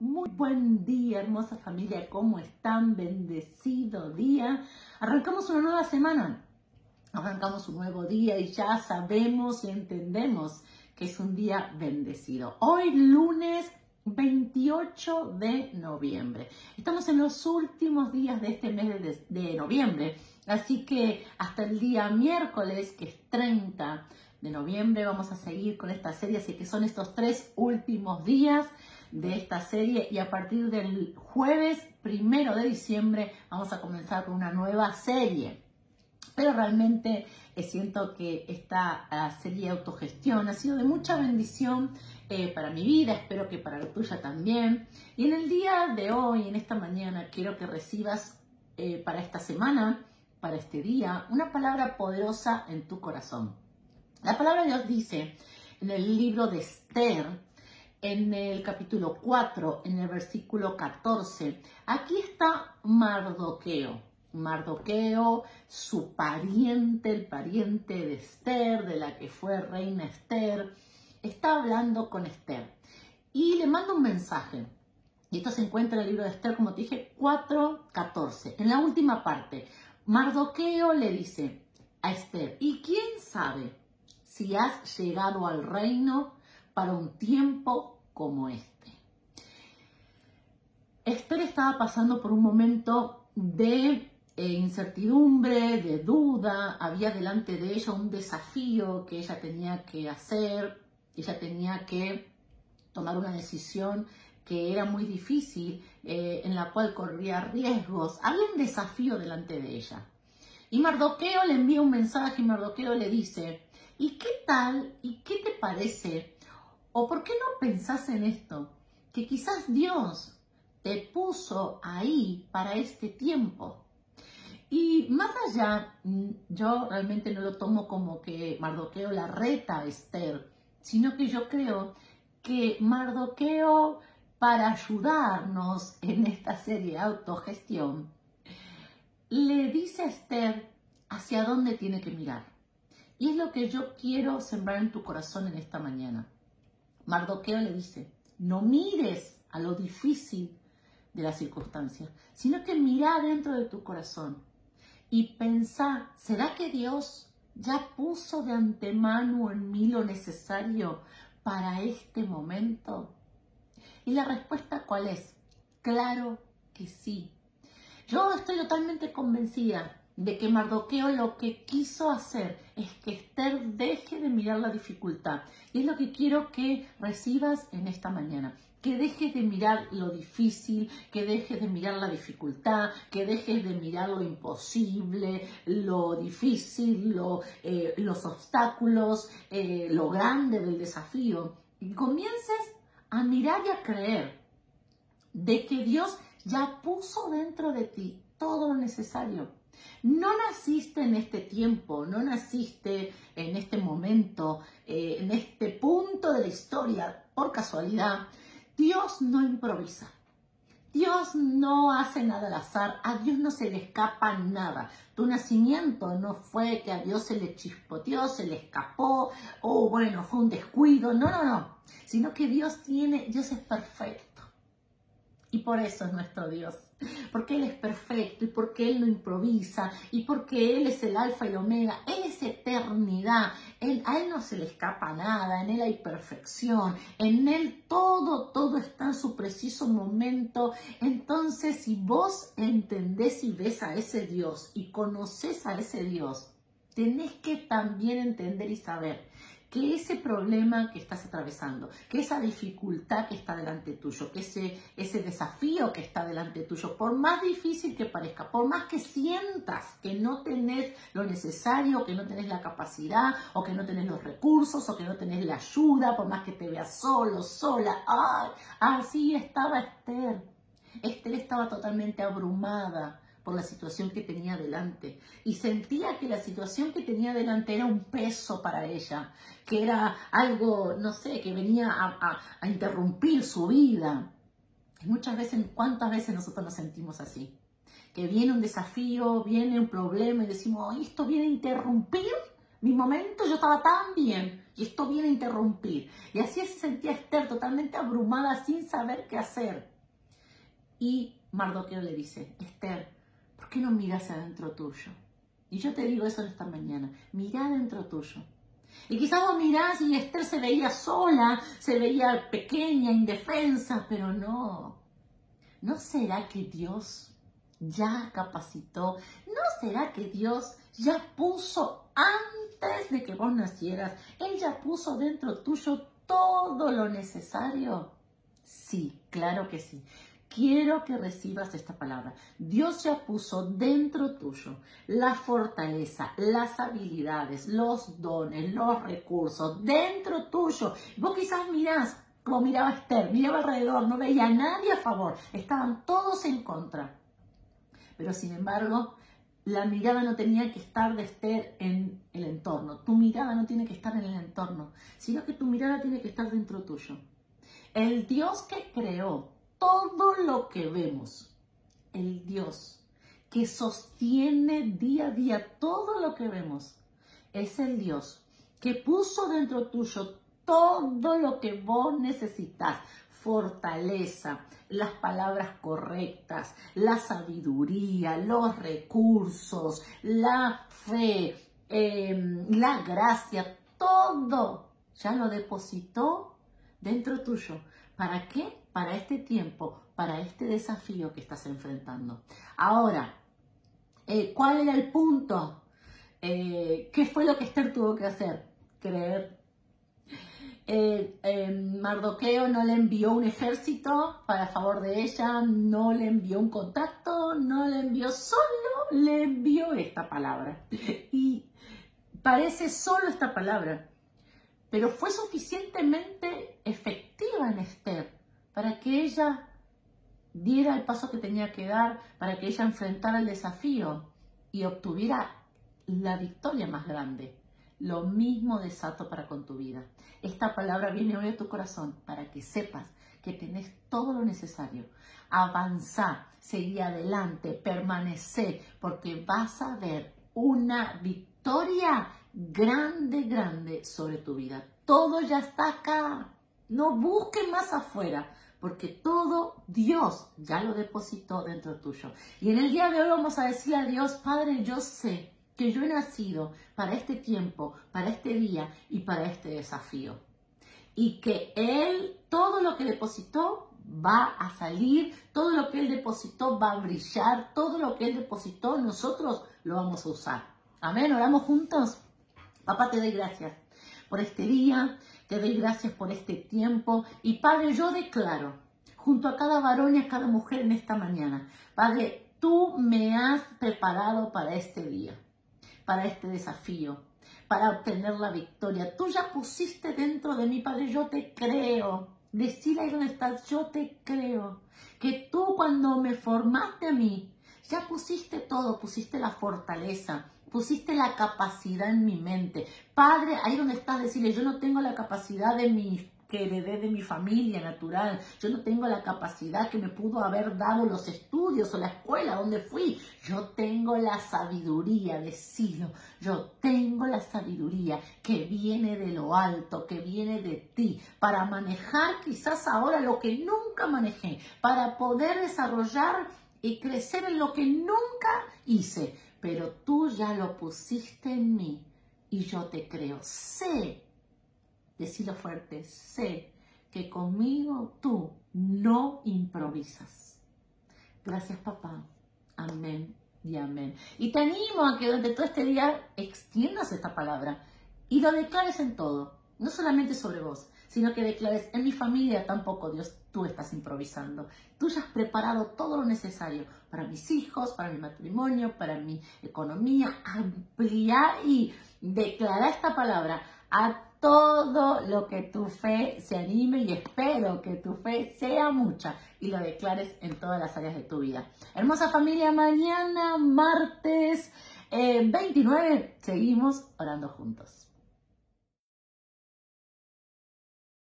Muy buen día, hermosa familia, ¿cómo están? Bendecido día. Arrancamos una nueva semana, arrancamos un nuevo día y ya sabemos y entendemos que es un día bendecido. Hoy lunes 28 de noviembre. Estamos en los últimos días de este mes de, de noviembre, así que hasta el día miércoles, que es 30 de noviembre. Vamos a seguir con esta serie, así que son estos tres últimos días de esta serie y a partir del jueves primero de diciembre vamos a comenzar con una nueva serie. Pero realmente eh, siento que esta ah, serie de autogestión ha sido de mucha bendición eh, para mi vida, espero que para la tuya también. Y en el día de hoy, en esta mañana, quiero que recibas eh, para esta semana, para este día, una palabra poderosa en tu corazón. La palabra de Dios dice en el libro de Esther, en el capítulo 4, en el versículo 14, aquí está Mardoqueo. Mardoqueo, su pariente, el pariente de Esther, de la que fue reina Esther, está hablando con Esther y le manda un mensaje. Y esto se encuentra en el libro de Esther, como te dije, 4.14. En la última parte, Mardoqueo le dice a Esther, ¿y quién sabe si has llegado al reino para un tiempo como este. Esther estaba pasando por un momento de eh, incertidumbre, de duda, había delante de ella un desafío que ella tenía que hacer, ella tenía que tomar una decisión que era muy difícil, eh, en la cual corría riesgos, había un desafío delante de ella. Y Mardoqueo le envía un mensaje y Mardoqueo le dice, ¿Y qué tal? ¿Y qué te parece? ¿O por qué no pensás en esto? Que quizás Dios te puso ahí para este tiempo. Y más allá, mm, yo realmente no lo tomo como que Mardoqueo la reta a Esther, sino que yo creo que Mardoqueo, para ayudarnos en esta serie de autogestión, le dice a Esther hacia dónde tiene que mirar. Y es lo que yo quiero sembrar en tu corazón en esta mañana. Mardoqueo le dice, no mires a lo difícil de las circunstancias, sino que mira dentro de tu corazón y pensá, ¿será que Dios ya puso de antemano en mí lo necesario para este momento? Y la respuesta cuál es? Claro que sí. Yo estoy totalmente convencida de que Mardoqueo lo que quiso hacer es que Esther deje de mirar la dificultad. Y es lo que quiero que recibas en esta mañana. Que dejes de mirar lo difícil, que dejes de mirar la dificultad, que dejes de mirar lo imposible, lo difícil, eh, los obstáculos, eh, lo grande del desafío. Y comiences a mirar y a creer de que Dios ya puso dentro de ti todo lo necesario no naciste en este tiempo, no naciste en este momento, eh, en este punto de la historia por casualidad. Dios no improvisa. Dios no hace nada al azar, a Dios no se le escapa nada. Tu nacimiento no fue que a Dios se le chispoteó, se le escapó, o bueno, fue un descuido, no, no, no, sino que Dios tiene, Dios es perfecto. Y por eso es nuestro Dios. Porque Él es perfecto y porque Él no improvisa y porque Él es el alfa y el omega. Él es eternidad. A Él no se le escapa nada. En Él hay perfección. En Él todo, todo está en su preciso momento. Entonces, si vos entendés y ves a ese Dios y conoces a ese Dios, tenés que también entender y saber que ese problema que estás atravesando, que esa dificultad que está delante tuyo, que ese, ese desafío que está delante tuyo, por más difícil que parezca, por más que sientas que no tenés lo necesario, que no tenés la capacidad, o que no tenés los recursos, o que no tenés la ayuda, por más que te veas solo, sola, ¡ay! Así estaba Esther. Esther estaba totalmente abrumada por la situación que tenía delante y sentía que la situación que tenía delante era un peso para ella, que era algo, no sé, que venía a, interrumpir su vida. Muchas veces, ¿cuántas veces nosotros nos sentimos así? Que viene un desafío, viene un problema y decimos, esto viene a interrumpir mi momento, yo estaba tan bien y esto viene a interrumpir. Y así se sentía Esther totalmente abrumada sin saber qué hacer. Y Mardoqueo le dice, Esther, ¿por qué no miras adentro tuyo? Y yo te digo eso esta mañana, mira adentro tuyo. Y quizás vos mirás y Esther se veía sola, se veía pequeña, indefensa, pero no. ¿No será que Dios ya capacitó? ¿No será que Dios ya puso antes de que vos nacieras? Él ya puso dentro tuyo todo lo necesario. Sí, claro que sí. Quiero que recibas esta palabra. Dios ya puso dentro tuyo la fortaleza, las habilidades, los dones, los recursos, dentro tuyo. Vos quizás mirás como miraba Esther, miraba alrededor, no veía a nadie a favor, estaban todos en contra. Pero sin embargo, la mirada no tenía que estar de Esther en el entorno. Tu mirada no tiene que estar en el entorno, sino que tu mirada tiene que estar dentro tuyo. El Dios que creó todo lo que vemos, el Dios que sostiene día a día todo lo que vemos, es el Dios que puso dentro tuyo todo lo que vos necesitas. Fortaleza, las palabras correctas, la sabiduría, los recursos, la fe, em, la gracia, todo ya lo depositó dentro tuyo. ¿Para qué? Para este tiempo, para este desafío que estás enfrentando. Ahora, eh, ¿cuál era el punto? Eh, ¿Qué fue lo que Esther tuvo que hacer? Creer. Eh, Mardoqueo no le envió un ejército para favor de ella, no le envió un contacto, no le envió, solo le envió esta palabra. Y parece solo esta palabra, pero fue suficientemente efectiva en Esther para que diera el paso que tenía que dar, para que ella enfrentara el desafío y obtuviera la victoria más grande. Lo mismo desato para con tu vida. Esta palabra viene hoy a tu corazón para que sepas que tenés todo lo necesario. Avanzar, seguir adelante, permanecer, porque vas a ver una victoria grande, grande sobre tu vida. Todo ya está acá. No busques más afuera, porque todo Dios ya lo depositó dentro tuyo. Y en el día de hoy vamos a decirle a Dios, Padre, yo sé que yo he nacido para este tiempo, para este día y para este desafío. Y que Él, todo lo que depositó, va a salir, todo lo que Él depositó va a brillar, todo lo que Él depositó, nosotros lo vamos a usar. Amén, oramos juntos. Papá, te doy gracias por este día, te doy gracias por este tiempo y Padre, yo declaro junto a cada varón y a cada mujer en esta mañana, Padre, tú me has preparado para este día, para este desafío, para obtener la victoria. Tú ya pusiste dentro de mí, Padre, yo te creo. Decir ahí donde estás, yo te creo. Que tú cuando me formaste a mí, ya pusiste todo, pusiste la fortaleza, pusiste la capacidad en mi mente. Padre, ahí donde estás, decirle, yo no tengo la capacidad de mi que heredé de mi familia natural. Yo no tengo la capacidad que me pudo haber dado los estudios o la escuela donde fui. Yo tengo la sabiduría, decirlo. Yo tengo la sabiduría que viene de lo alto, que viene de ti, para manejar quizás ahora lo que nunca manejé, para poder desarrollar y crecer en lo que nunca hice pero tú ya lo pusiste en mí y yo te creo. Sé, decilo fuerte, sé que conmigo tú no improvisas. Gracias papá. Amén y amén. Y te animo a que durante todo este día extiendas esta palabra y lo declares en todo, no solamente sobre vos, sino que declares, en mi familia tampoco, Dios, tú estás improvisando. Tú ya has preparado todo lo necesario para mis hijos, para mi matrimonio, para mi economía. Ampliar y declarar esta palabra a todo lo que tu fe se anime y espero que tu fe sea mucha y lo declares en todas las áreas de tu vida. Hermosa familia, mañana martes 29 eh, seguimos orando juntos.